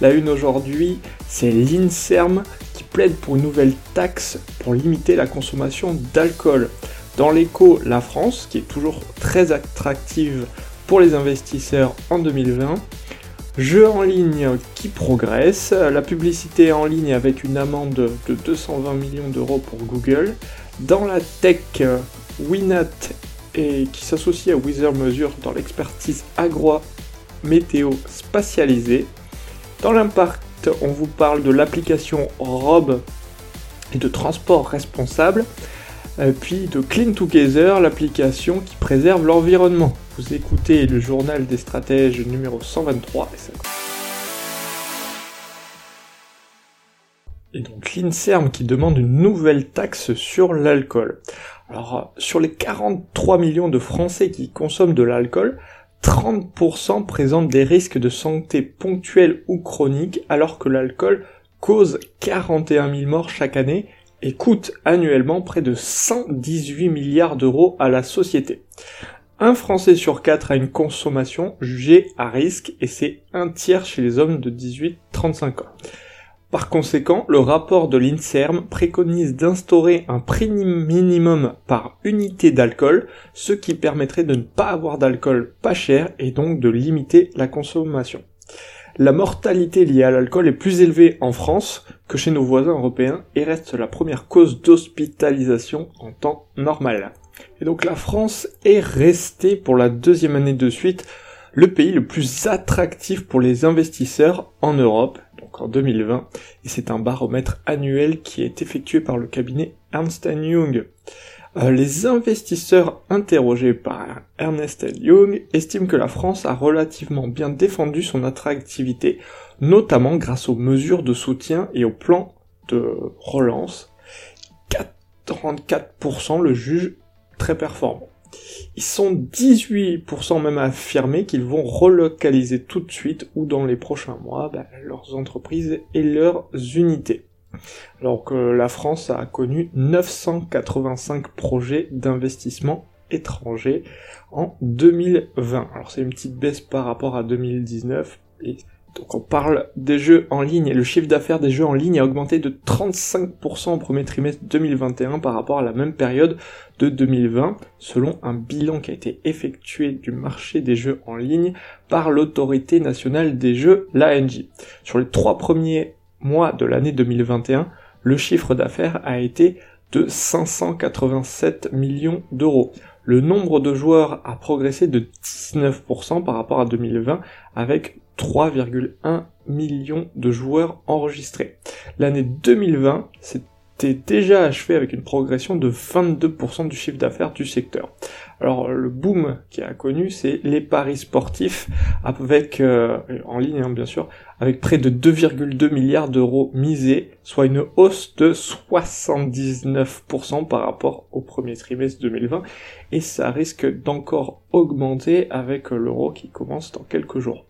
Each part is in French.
La une aujourd'hui, c'est l'INSERM qui plaide pour une nouvelle taxe pour limiter la consommation d'alcool. Dans l'éco, la France, qui est toujours très attractive pour les investisseurs en 2020. Jeux en ligne qui progresse, la publicité en ligne avec une amende de 220 millions d'euros pour Google. Dans la tech, Winat et qui s'associe à Wither Mesure dans l'expertise agro-météo spatialisée. Dans l'impact, on vous parle de l'application Rob et de transport responsable, puis de Clean Together, l'application qui préserve l'environnement. Vous écoutez le journal des stratèges numéro 123 et donc l'INSERM qui demande une nouvelle taxe sur l'alcool. Alors sur les 43 millions de Français qui consomment de l'alcool, 30% présentent des risques de santé ponctuels ou chroniques alors que l'alcool cause 41 000 morts chaque année et coûte annuellement près de 118 milliards d'euros à la société. Un Français sur quatre a une consommation jugée à risque et c'est un tiers chez les hommes de 18-35 ans. Par conséquent, le rapport de l'INSERM préconise d'instaurer un prix minimum par unité d'alcool, ce qui permettrait de ne pas avoir d'alcool pas cher et donc de limiter la consommation. La mortalité liée à l'alcool est plus élevée en France que chez nos voisins européens et reste la première cause d'hospitalisation en temps normal. Et donc la France est restée pour la deuxième année de suite le pays le plus attractif pour les investisseurs en Europe, en 2020, et c'est un baromètre annuel qui est effectué par le cabinet Ernst Young. Euh, les investisseurs interrogés par Ernst Young estiment que la France a relativement bien défendu son attractivité, notamment grâce aux mesures de soutien et au plan de relance. 44% le jugent très performant. Ils sont 18% même à affirmer qu'ils vont relocaliser tout de suite ou dans les prochains mois bah, leurs entreprises et leurs unités. Alors que la France a connu 985 projets d'investissement étrangers en 2020. Alors c'est une petite baisse par rapport à 2019 et donc on parle des jeux en ligne et le chiffre d'affaires des jeux en ligne a augmenté de 35% au premier trimestre 2021 par rapport à la même période de 2020 selon un bilan qui a été effectué du marché des jeux en ligne par l'autorité nationale des jeux, l'ANJ. Sur les trois premiers mois de l'année 2021, le chiffre d'affaires a été de 587 millions d'euros. Le nombre de joueurs a progressé de 19% par rapport à 2020 avec 3,1 millions de joueurs enregistrés. L'année 2020 s'était déjà achevée avec une progression de 22% du chiffre d'affaires du secteur. Alors le boom qui a connu, c'est les paris sportifs avec euh, en ligne hein, bien sûr, avec près de 2,2 milliards d'euros misés, soit une hausse de 79% par rapport au premier trimestre 2020, et ça risque d'encore augmenter avec l'euro qui commence dans quelques jours.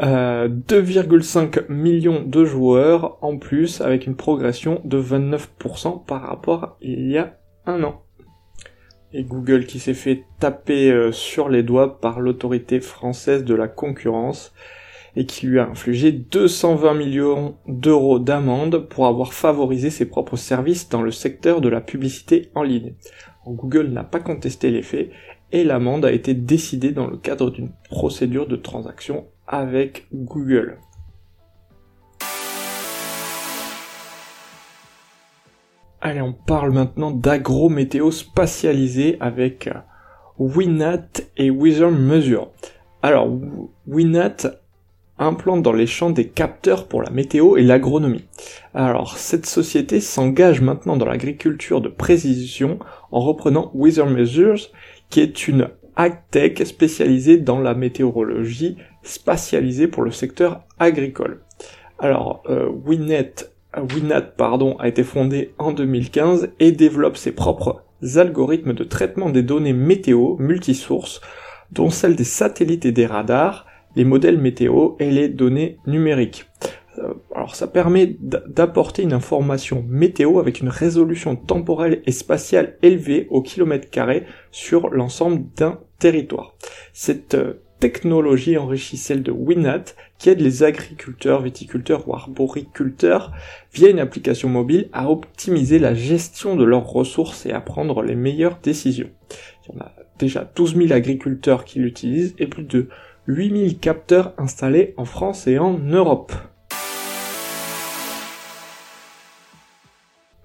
2,5 euh, millions de joueurs en plus avec une progression de 29% par rapport à il y a un an et Google qui s'est fait taper euh, sur les doigts par l'autorité française de la concurrence et qui lui a infligé 220 millions d'euros d'amende pour avoir favorisé ses propres services dans le secteur de la publicité en ligne. Google n'a pas contesté les faits et l'amende a été décidée dans le cadre d'une procédure de transaction avec Google. Allez, on parle maintenant d'agro-météo spatialisé avec euh, Winat et Wither Mesure. Alors, Winat implante dans les champs des capteurs pour la météo et l'agronomie. Alors, cette société s'engage maintenant dans l'agriculture de précision en reprenant Wither Measures, qui est une agtech spécialisée dans la météorologie spatialisée pour le secteur agricole. Alors, euh, Winnet, Winat pardon, a été fondé en 2015 et développe ses propres algorithmes de traitement des données météo multisources, dont celles des satellites et des radars, les modèles météo et les données numériques. Euh, alors ça permet d'apporter une information météo avec une résolution temporelle et spatiale élevée au kilomètre carré sur l'ensemble d'un territoire. Cette euh, technologie enrichit celle de Winat qui aide les agriculteurs, viticulteurs ou arboriculteurs via une application mobile à optimiser la gestion de leurs ressources et à prendre les meilleures décisions. Il y en a déjà 12 000 agriculteurs qui l'utilisent et plus de 8000 capteurs installés en France et en Europe.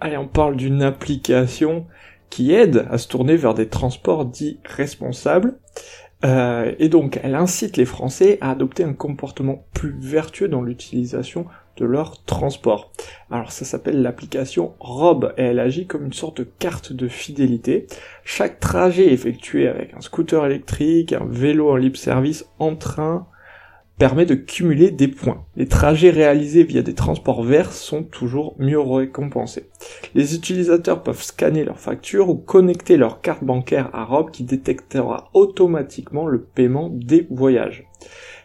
Allez, on parle d'une application qui aide à se tourner vers des transports dits responsables. Euh, et donc, elle incite les Français à adopter un comportement plus vertueux dans l'utilisation de leur transport. Alors ça s'appelle l'application Rob et elle agit comme une sorte de carte de fidélité. Chaque trajet effectué avec un scooter électrique, un vélo en libre service, en train, permet de cumuler des points. Les trajets réalisés via des transports verts sont toujours mieux récompensés. Les utilisateurs peuvent scanner leur facture ou connecter leur carte bancaire à Rob qui détectera automatiquement le paiement des voyages.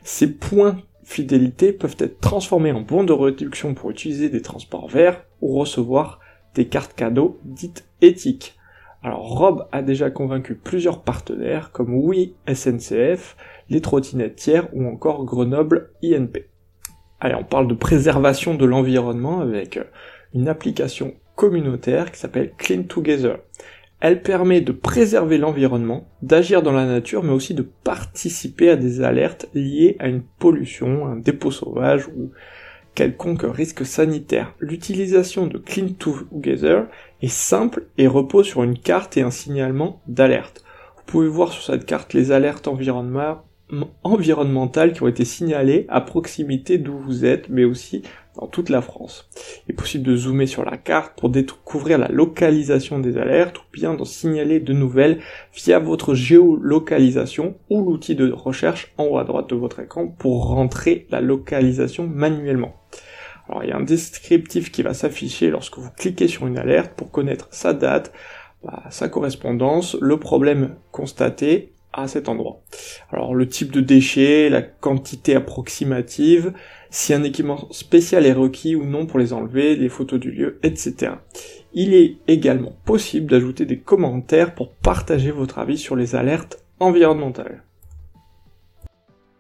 Ces points fidélité peuvent être transformés en bons de réduction pour utiliser des transports verts ou recevoir des cartes cadeaux dites éthiques. Alors Rob a déjà convaincu plusieurs partenaires comme Oui SNCF, les trottinettes tiers ou encore Grenoble INP. Allez, on parle de préservation de l'environnement avec une application communautaire qui s'appelle Clean Together. Elle permet de préserver l'environnement, d'agir dans la nature, mais aussi de participer à des alertes liées à une pollution, un dépôt sauvage ou quelconque risque sanitaire. L'utilisation de Clean Together est simple et repose sur une carte et un signalement d'alerte. Vous pouvez voir sur cette carte les alertes environnementales environnementales qui ont été signalées à proximité d'où vous êtes, mais aussi dans toute la France. Il est possible de zoomer sur la carte pour découvrir la localisation des alertes ou bien d'en signaler de nouvelles via votre géolocalisation ou l'outil de recherche en haut à droite de votre écran pour rentrer la localisation manuellement. Alors il y a un descriptif qui va s'afficher lorsque vous cliquez sur une alerte pour connaître sa date, bah, sa correspondance, le problème constaté à cet endroit. Alors le type de déchets, la quantité approximative, si un équipement spécial est requis ou non pour les enlever, les photos du lieu, etc. Il est également possible d'ajouter des commentaires pour partager votre avis sur les alertes environnementales.